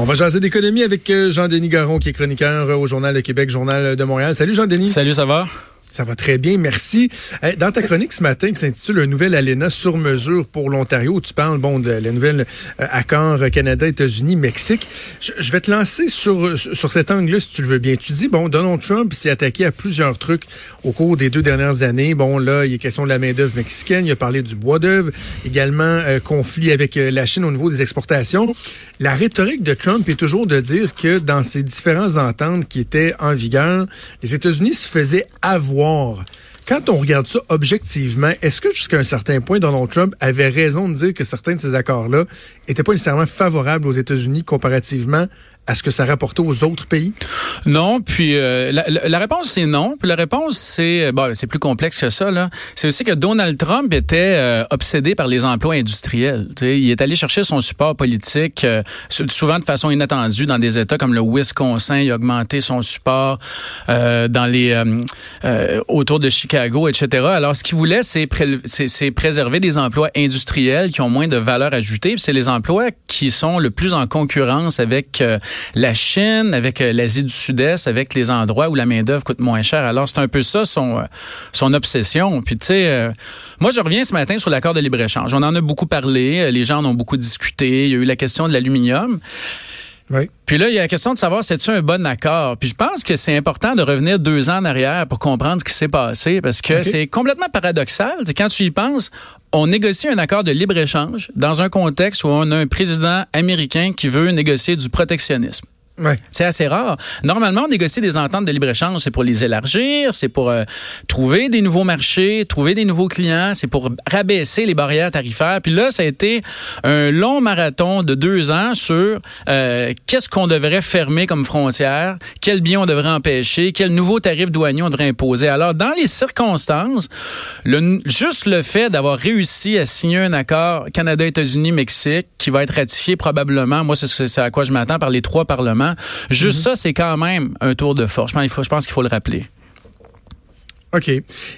On va jaser d'économie avec euh, Jean-Denis Garon, qui est chroniqueur euh, au Journal de Québec, Journal de Montréal. Salut Jean-Denis. Salut, ça va? Ça va très bien, merci. Euh, dans ta chronique ce matin qui s'intitule Un nouvel ALENA sur mesure pour l'Ontario, tu parles bon de la nouvelle euh, accord Canada, États-Unis, Mexique. Je, vais te lancer sur, sur cet angle-là, si tu le veux bien. Tu dis, bon, Donald Trump s'est attaqué à plusieurs trucs au cours des deux dernières années. Bon, là, il est question de la main-d'œuvre mexicaine, il a parlé du bois d'œuvre, également euh, conflit avec la Chine au niveau des exportations. La rhétorique de Trump est toujours de dire que dans ces différentes ententes qui étaient en vigueur, les États-Unis se faisaient avoir quand on regarde ça objectivement, est-ce que jusqu'à un certain point, Donald Trump avait raison de dire que certains de ces accords-là n'étaient pas nécessairement favorables aux États-Unis comparativement à ce que ça rapportait aux autres pays? Non, puis euh, la, réponse c'est non. Puis la réponse c'est bon, c'est plus complexe que ça là. C'est aussi que Donald Trump était euh, obsédé par les emplois industriels. il est allé chercher son support politique euh, souvent de façon inattendue dans des États comme le Wisconsin. Il a augmenté son support dans les autour de Chicago, etc. Alors ce qu'il voulait c'est c'est préserver des emplois industriels qui ont moins de valeur ajoutée. C'est les emplois qui sont le plus en concurrence avec la Chine, avec euh, l'Asie du Sud-Est, avec les endroits où la main-d'œuvre coûte moins cher. Alors, c'est un peu ça son, euh, son obsession. Puis, tu sais, euh, moi, je reviens ce matin sur l'accord de libre-échange. On en a beaucoup parlé, les gens en ont beaucoup discuté. Il y a eu la question de l'aluminium. Oui. Puis là, il y a la question de savoir c'est-tu un bon accord? Puis je pense que c'est important de revenir deux ans en arrière pour comprendre ce qui s'est passé parce que c'est complètement paradoxal. Quand tu y penses, on négocie un accord de libre-échange dans un contexte où on a un président américain qui veut négocier du protectionnisme. C'est assez rare. Normalement, on négocie des ententes de libre-échange, c'est pour les élargir, c'est pour euh, trouver des nouveaux marchés, trouver des nouveaux clients, c'est pour rabaisser les barrières tarifaires. Puis là, ça a été un long marathon de deux ans sur euh, qu'est-ce qu'on devrait fermer comme frontière, quels biens on devrait empêcher, quels nouveaux tarifs douaniers on devrait imposer. Alors, dans les circonstances, juste le fait d'avoir réussi à signer un accord Canada-États-Unis-Mexique qui va être ratifié probablement, moi, c'est à quoi je m'attends par les trois parlements, Juste mhm. ça, c'est quand même un tour de force. Je pense qu'il faut le rappeler. OK.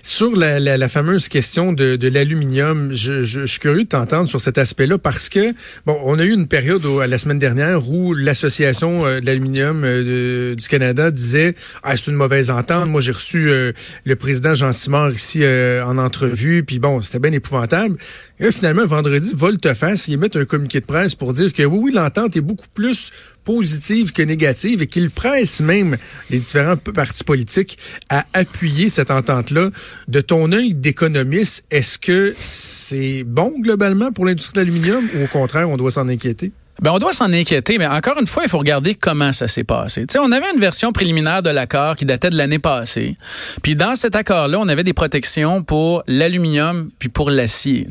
Sur la, la, fameuse question de, de l'aluminium, je, je, suis curieux de t'entendre sur cet aspect-là parce que, bon, on a eu une période la semaine dernière où l'Association euh, de l'aluminium euh, du Canada disait Ah, c'est une mauvaise entente. Moi, j'ai reçu euh, le président Jean Simard ici en entrevue, puis bon, c'était bien épouvantable. Et finalement, vendredi, volte-face, ils mettent un communiqué de presse pour dire que oui, oui, l'entente est beaucoup plus positive que négative et qu'ils pressent même les différents partis politiques à appuyer cette entente-là. De ton œil d'économiste, est-ce que c'est bon globalement pour l'industrie de l'aluminium ou au contraire, on doit s'en inquiéter? Ben, on doit s'en inquiéter, mais encore une fois, il faut regarder comment ça s'est passé. Tu sais, on avait une version préliminaire de l'accord qui datait de l'année passée. Puis dans cet accord-là, on avait des protections pour l'aluminium puis pour l'acier.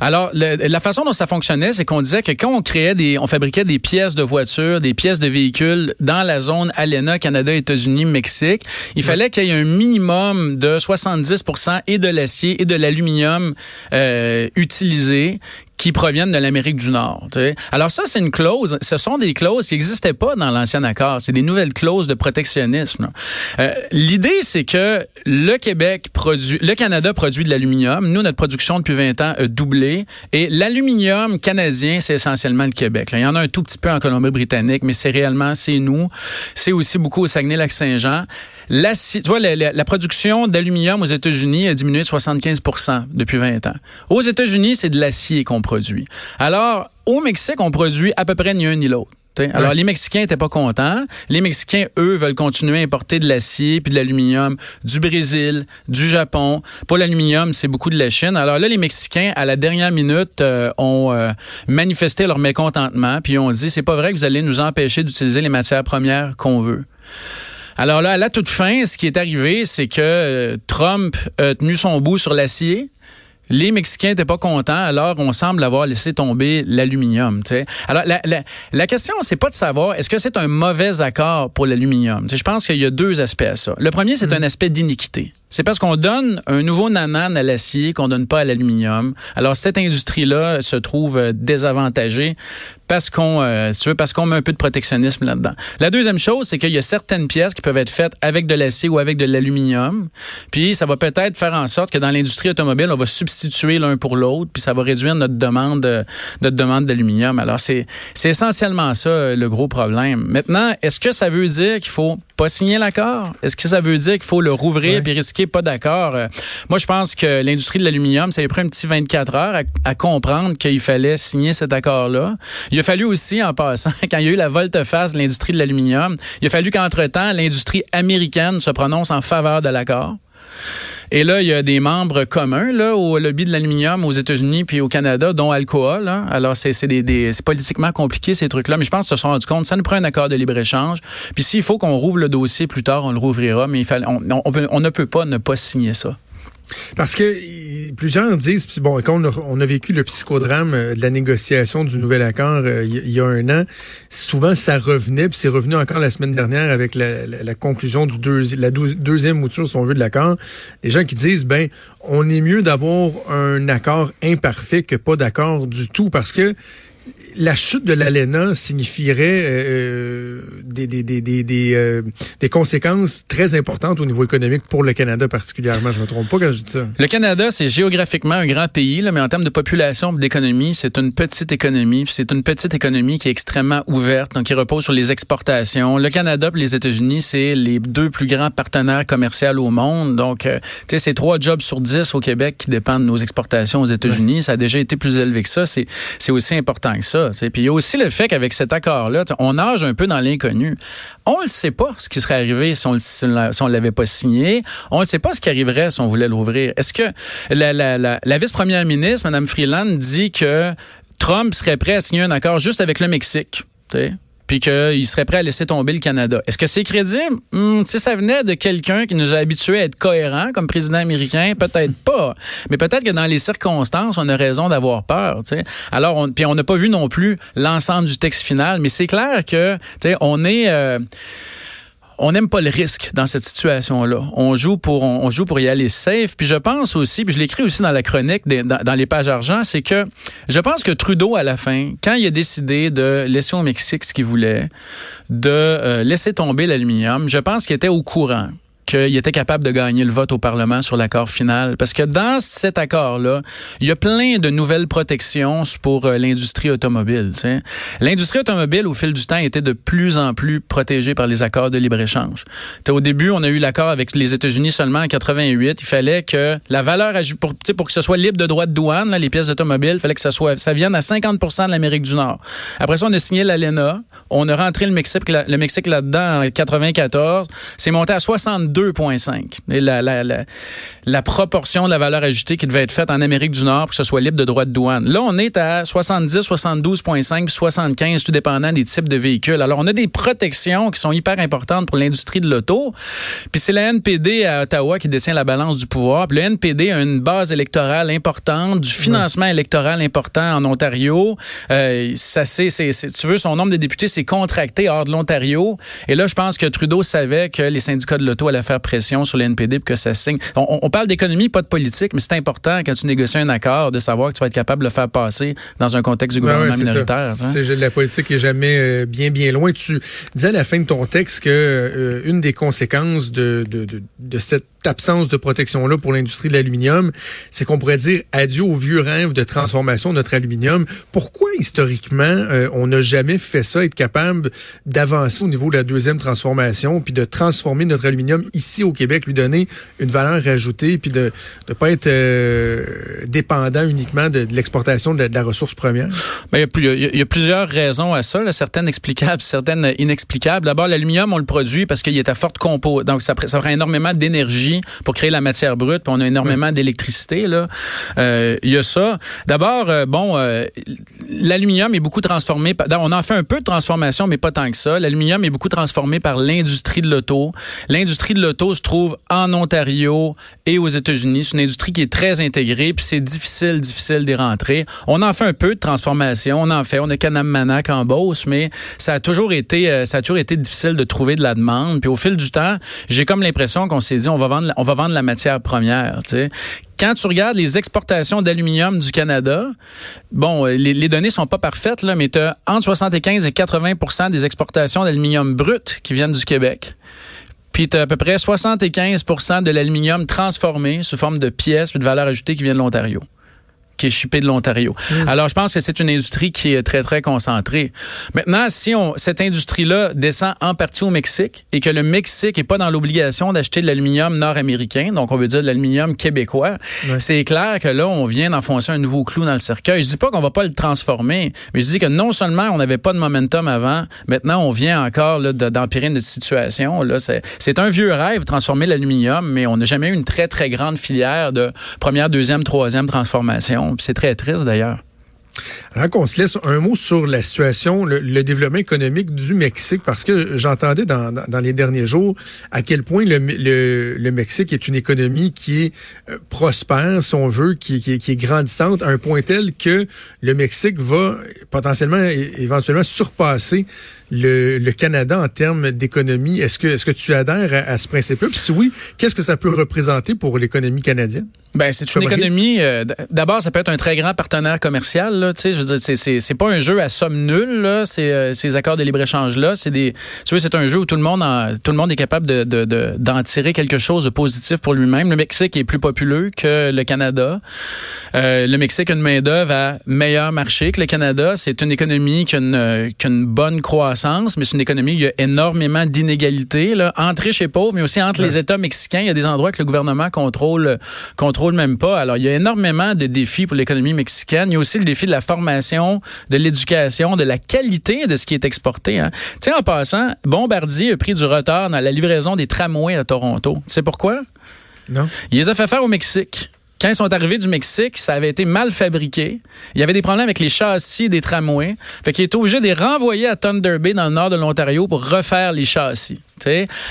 Alors, la façon dont ça fonctionnait, c'est qu'on disait que quand on créait des, on fabriquait des pièces de voitures, des pièces de véhicules dans la zone ALENA, Canada, États-Unis, Mexique, il fallait qu'il y ait un minimum de 70% et de l'acier et de l'aluminium euh, utilisé qui proviennent de l'Amérique du Nord. Alors ça, c'est une clause. Ce sont des clauses qui n'existaient pas dans l'ancien accord. C'est des nouvelles clauses de protectionnisme. Euh, L'idée, c'est que le Québec produit, le Canada produit de l'aluminium. Nous, notre production depuis 20 ans a doublé. Et l'aluminium canadien, c'est essentiellement le Québec. Il y en a un tout petit peu en Colombie-Britannique, mais c'est réellement, c'est nous. C'est aussi beaucoup au Saguenay-Lac-Saint-Jean. La, tu vois, la, la production d'aluminium aux États-Unis a diminué de 75% depuis 20 ans. Aux États-Unis, c'est de l'acier qu'on produit. Alors, au Mexique, on produit à peu près ni un ni l'autre. Alors, les Mexicains n'étaient pas contents. Les Mexicains, eux, veulent continuer à importer de l'acier puis de l'aluminium du Brésil, du Japon. Pour l'aluminium, c'est beaucoup de la Chine. Alors là, les Mexicains, à la dernière minute, euh, ont euh, manifesté leur mécontentement puis ont dit, c'est pas vrai que vous allez nous empêcher d'utiliser les matières premières qu'on veut. Alors là, à la toute fin, ce qui est arrivé, c'est que euh, Trump a tenu son bout sur l'acier. les Mexicains n'étaient pas contents, alors on semble avoir laissé tomber l'aluminium. Alors la, la, la question, c'est pas de savoir est-ce que c'est un mauvais accord pour l'aluminium? Je pense qu'il y a deux aspects à ça. Le premier, c'est mm. un aspect d'iniquité. C'est parce qu'on donne un nouveau nanan à l'acier qu'on donne pas à l'aluminium. Alors cette industrie-là se trouve euh, désavantagée parce qu'on euh, tu veux parce qu'on met un peu de protectionnisme là-dedans. La deuxième chose, c'est qu'il y a certaines pièces qui peuvent être faites avec de l'acier ou avec de l'aluminium. Puis ça va peut-être faire en sorte que dans l'industrie automobile, on va substituer l'un pour l'autre, puis ça va réduire notre demande notre demande d'aluminium. Alors c'est c'est essentiellement ça euh, le gros problème. Maintenant, est-ce que ça veut dire qu'il faut pas signer l'accord? Est-ce que ça veut dire qu'il faut le rouvrir puis risquer pas d'accord euh, Moi, je pense que l'industrie de l'aluminium, ça a pris un petit 24 heures à, comprendre qu'il fallait signer cet accord-là. Il a fallu aussi, en passant, quand il y a eu la volte-face de l'industrie de l'aluminium, il a fallu qu'entre-temps, l'industrie américaine se prononce en faveur de l'accord. Et là, il y a des membres communs là, au lobby de l'aluminium aux États-Unis puis au Canada, dont Alcoa. Alors, c'est politiquement compliqué, ces trucs-là. Mais je pense qu'ils se sont rendus compte, ça nous prend un accord de libre-échange. Puis s'il faut qu'on rouvre le dossier plus tard, on le rouvrira. Mais il fallait, on ne peut pas ne pas signer ça. Parce que plusieurs disent, bon, quand on a, vécu le psychodrame euh, de la négociation du nouvel accord euh, il y, a un an, souvent ça revenait, puis c'est revenu encore la semaine dernière avec la, conclusion du la deuxième mouture, si on veut, de l'accord. Les gens qui disent, ben, on est mieux d'avoir un accord imparfait que pas d'accord du tout, parce que la chute de l'ALENA signifierait euh, des, des, des, des, euh, des, conséquences très importantes au niveau économique pour le Canada particulièrement. Je ne me trompe pas quand je dis ça. Le Canada, c'est géographiquement un grand pays, là, mais en termes de population d'économie, c'est une petite économie. C'est une petite économie qui est extrêmement ouverte, donc qui repose sur les exportations. Le Canada et les États-Unis, c'est les deux plus grands partenaires commerciaux au monde. Donc, euh, tu sais, c'est trois jobs sur dix au Québec qui dépendent de nos exportations aux États-Unis. Ça a déjà été plus élevé que ça. C'est aussi important Puis il y a aussi le fait qu'avec cet accord-là, on nage un peu dans l'inconnu. On ne sait pas ce qui serait arrivé si on ne l'avait pas signé. On ne sait pas ce qui arriverait si on voulait l'ouvrir. Est-ce que la vice-première ministre, Mme Freeland, dit que Trump serait prêt à signer un accord juste avec le Mexique? Puis qu'il serait prêt à laisser tomber le Canada. Est-ce que c'est crédible? Hmm, si ça venait de quelqu'un qui nous a habitués à être cohérent comme président américain, peut-être pas. Mais peut-être que dans les circonstances, on a raison d'avoir peur. sais. Alors, on, puis on n'a pas vu non plus l'ensemble du texte final, mais c'est clair que on est... Euh, on n'aime pas le risque dans cette situation-là. On joue pour on, joue pour y aller safe. Puis je pense aussi, puis je l'écris aussi dans la chronique dans, les pages argent, c'est que je pense que Trudeau à la fin, quand il a décidé de laisser au Mexique ce qu'il voulait, de euh, laisser tomber l'aluminium, je pense qu'il était au courant qu'il était capable de gagner le vote au Parlement sur l'accord final. Parce que dans cet accord-là, il y a plein de nouvelles protections pour euh, l'industrie automobile. L'industrie automobile, au fil du temps, était de plus en plus protégée par les accords de libre-échange. Au début, on a eu l'accord avec les États-Unis seulement en 88. Il fallait que la valeur pour, pour que ce soit libre de droits de douane, là, les pièces automobiles, il fallait que ça, soit, ça vienne à 50 de l'Amérique du Nord. Après ça, on a signé l'ALENA. On a rentré le Mexique, le Mexique là-dedans en 94. C'est monté à 62 2,5. La, la, la, la, proportion de la valeur ajoutée qui devait être faite en Amérique du Nord pour que ce soit libre de droits de douane. Là, on est à 70, 72,5, 75, tout dépendant des types de véhicules. Alors, on a des protections qui sont hyper importantes pour l'industrie de l'auto. Puis c'est la NPD à Ottawa qui détient la balance du pouvoir. Puis le NPD a une base électorale importante, du financement électoral important en Ontario. Euh, ça, c'est, tu veux, son nombre de députés s'est contracté hors de l'Ontario. Et là, je pense que Trudeau savait que les syndicats de l'auto allaient faire pression sur les NPD pour que ça signe. On, parle d'économie, pas de politique, mais c'est important quand tu négocies un accord de savoir que tu vas être capable de le faire passer dans un contexte du ben gouvernement minoritaire. Hein? La politique est jamais euh, bien, bien loin. Tu disais à la fin de ton texte que euh, une des conséquences de, de, de, de cette absence de protection-là pour l'industrie de l'aluminium, c'est qu'on pourrait dire adieu au vieux rêve de transformation de notre aluminium. Pourquoi, historiquement, euh, on n'a jamais fait ça, être capable d'avancer au niveau de la deuxième transformation, puis de transformer notre aluminium ici au Québec, lui donner une valeur ajoutée, puis de ne pas être euh, dépendant uniquement de, l'exportation de, la ressource première? Ben, il, y a, il, y a, plusieurs raisons à ça, là, certaines explicables, certaines inexplicables. D'abord, l'aluminium, on le produit parce qu'il est à forte compo, donc ça, ça prend énormément d'énergie pour créer la matière brute, puis on a énormément d'électricité. Là, euh, il y a ça. D'abord, euh, bon, l'aluminium est beaucoup transformé. On en fait un peu de transformation, mais pas tant que ça. L'aluminium est beaucoup transformé par l'industrie de l'auto. L'industrie de l'auto se trouve en Ontario et aux États-Unis. C'est une industrie qui est très intégrée, puis c'est difficile, difficile d'y rentrer. On en fait un peu de transformation. On en fait. On a Canam-Manac en Beauce, mais ça a toujours été, ça a toujours été difficile de trouver de la demande. Puis au fil du temps, j'ai comme l'impression qu'on s'est dit, on va vendre, on va vendre la matière première. Tu sais quand tu regardes les exportations d'aluminium du Canada, bon, les, les, données sont pas parfaites, là, mais tu as entre 75 et 80% des exportations d'aluminium brut qui viennent du Québec. Puis tu as à peu près 75% de l'aluminium transformé sous forme de pièces et de valeur ajoutée qui vient de l'Ontario qui est chippé de l'Ontario. Mm. Alors, je pense que c'est une industrie qui est très, très concentrée. Maintenant, si on, cette industrie-là descend en partie au Mexique et que le Mexique est pas dans l'obligation d'acheter de l'aluminium nord-américain, donc on veut dire de l'aluminium québécois, c'est clair que là, on vient d'enfoncer un nouveau clou dans le cercueil. Je dis pas qu'on va pas le transformer, mais je dis que non seulement on n'avait pas de momentum avant, maintenant on vient encore d'empirer notre situation. Là, c'est un vieux rêve, transformer l'aluminium, mais on n'a jamais eu une très, très grande filière de première, deuxième, troisième transformation. C'est très triste d'ailleurs. Alors qu'on se laisse un mot sur la situation, le, développement économique du Mexique, parce que j'entendais dans, les derniers jours à quel point le, Mexique est une économie qui est euh, prospère, si on veut, qui, qui, est grandissante, à un point tel que le Mexique va potentiellement, éventuellement surpasser le, Canada en termes d'économie. Est-ce que, est-ce que tu adhères à, ce principe-là? Puis si oui, qu'est-ce que ça peut représenter pour l'économie canadienne? Ben, c'est une économie. Euh, d'abord, ça peut être un très grand partenaire commercial. Là, je veux dire, c'est, c'est, pas un jeu à somme nulle. Là, euh, ces accords de libre échange là, c'est des. Tu vois, c'est un jeu où tout le monde, en, tout le monde est capable de, de, d'en tirer quelque chose de positif pour lui-même. Le Mexique est plus populeux que le Canada. Euh, le Mexique a une main d'œuvre à meilleur marché que le Canada. C'est une économie qui a une, qui a une bonne croissance mais c'est une économie où il y a énormément d'inégalités, entre riches et pauvres, mais aussi entre les États mexicains. Il y a des endroits que le gouvernement contrôle, contrôle même pas. Alors, il y a énormément de défis pour l'économie mexicaine. Il y a aussi le défi de la formation, de l'éducation, de la qualité de ce qui est exporté. Hein. Tu sais, en passant, Bombardier a pris du retard dans la livraison des tramways à Toronto. Tu sais pourquoi? Non. Il les a fait faire au Mexique quand ils sont arrivés du Mexique, ça avait été mal fabriqué. Il y avait des problèmes avec les châssis des tramways. Fait qu'il est obligé de les renvoyer à Thunder Bay dans le nord de l'Ontario pour refaire les châssis.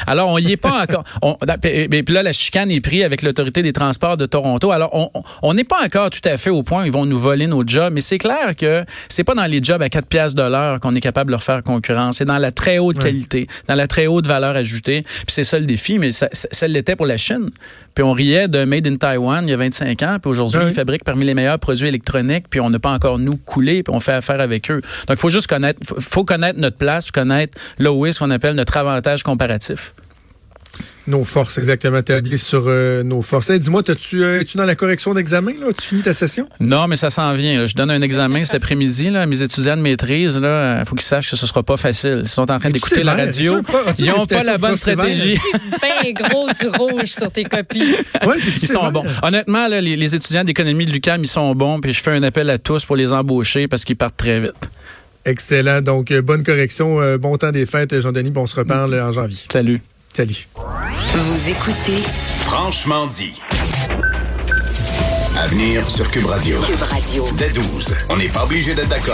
Alors, on y est pas encore. On, puis là, la chicane est prise avec l'autorité des transports de Toronto. Alors, on n'est pas encore tout à fait au point où ils vont nous voler nos jobs, mais c'est clair que c'est pas dans les jobs à 4 piastres de l'heure qu'on est capable de leur faire concurrence. C'est dans la très haute qualité, dans la très haute valeur ajoutée. Puis c'est ça le défi, mais ça, ça l'était pour la Chine. Puis on riait de Made in Taiwan il y a 25 ans, puis aujourd'hui, ils fabriquent parmi les meilleurs produits électroniques, puis on n'a pas encore nous coulé, puis on fait affaire avec eux. Donc, il faut juste connaître, faut connaître notre place, connaître là où est ce qu'on appelle notre avantage comparatif. Nos forces, exactement, établies sur euh, nos forces. Dis-moi, euh, es-tu dans la correction d'examen? Là? Tu finis ta session? Non, mais ça s'en vient. Je donne un examen cet après-midi. Là. Mes étudiants de maîtrise, il euh, faut qu'ils sachent que ce sera pas facile. Ils sont en train d'écouter la radio. Ils n'ont pas la bonne stratégie. bien gros du rouge sur tes copies. Ouais, ils sont bons. Honnêtement, là, les, les, étudiants d'économie de l'UQAM, ils sont bons. Puis je fais un appel à tous pour les embaucher parce qu'ils partent très vite. Excellent. Donc, bonne correction. bon temps des fêtes, Jean-Denis. on se reparle en janvier. Salut. Salut. Vous écoutez Franchement dit. À venir sur Cube Radio. Cube Radio. Dès 12. On n'est pas obligé d'être d'accord.